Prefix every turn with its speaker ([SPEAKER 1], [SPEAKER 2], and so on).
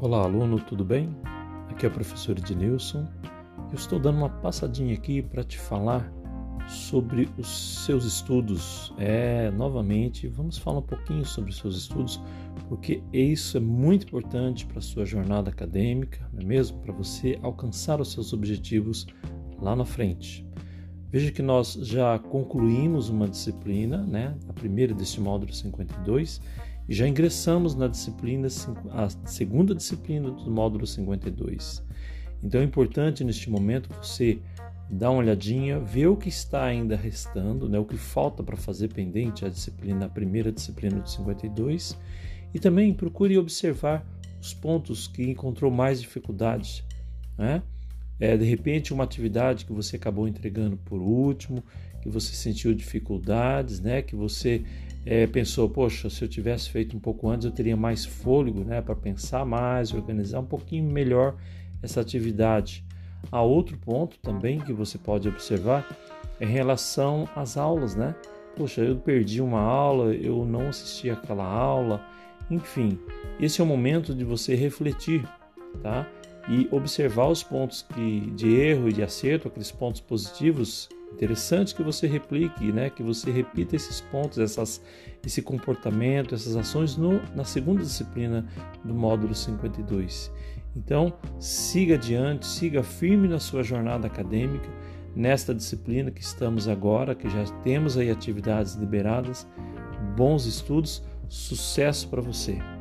[SPEAKER 1] Olá, aluno, tudo bem? Aqui é o professor Ednilson. Eu estou dando uma passadinha aqui para te falar sobre os seus estudos. É, novamente, vamos falar um pouquinho sobre os seus estudos, porque isso é muito importante para a sua jornada acadêmica, não é mesmo? Para você alcançar os seus objetivos lá na frente. Veja que nós já concluímos uma disciplina, né? A primeira deste módulo 52 já ingressamos na disciplina, a segunda disciplina do módulo 52. Então é importante neste momento você dar uma olhadinha, ver o que está ainda restando, né, o que falta para fazer pendente a disciplina, a primeira disciplina do 52, e também procure observar os pontos que encontrou mais dificuldade, né? É, de repente uma atividade que você acabou entregando por último, que você sentiu dificuldades, né? Que você é, pensou, poxa, se eu tivesse feito um pouco antes, eu teria mais fôlego né, para pensar mais, organizar um pouquinho melhor essa atividade. Há outro ponto também que você pode observar é em relação às aulas, né? Poxa, eu perdi uma aula, eu não assisti aquela aula, enfim, esse é o momento de você refletir, tá? E observar os pontos que, de erro e de acerto, aqueles pontos positivos Interessante que você replique, né, que você repita esses pontos, essas, esse comportamento, essas ações no, na segunda disciplina do módulo 52. Então, siga adiante, siga firme na sua jornada acadêmica, nesta disciplina que estamos agora, que já temos aí atividades liberadas. Bons estudos, sucesso para você!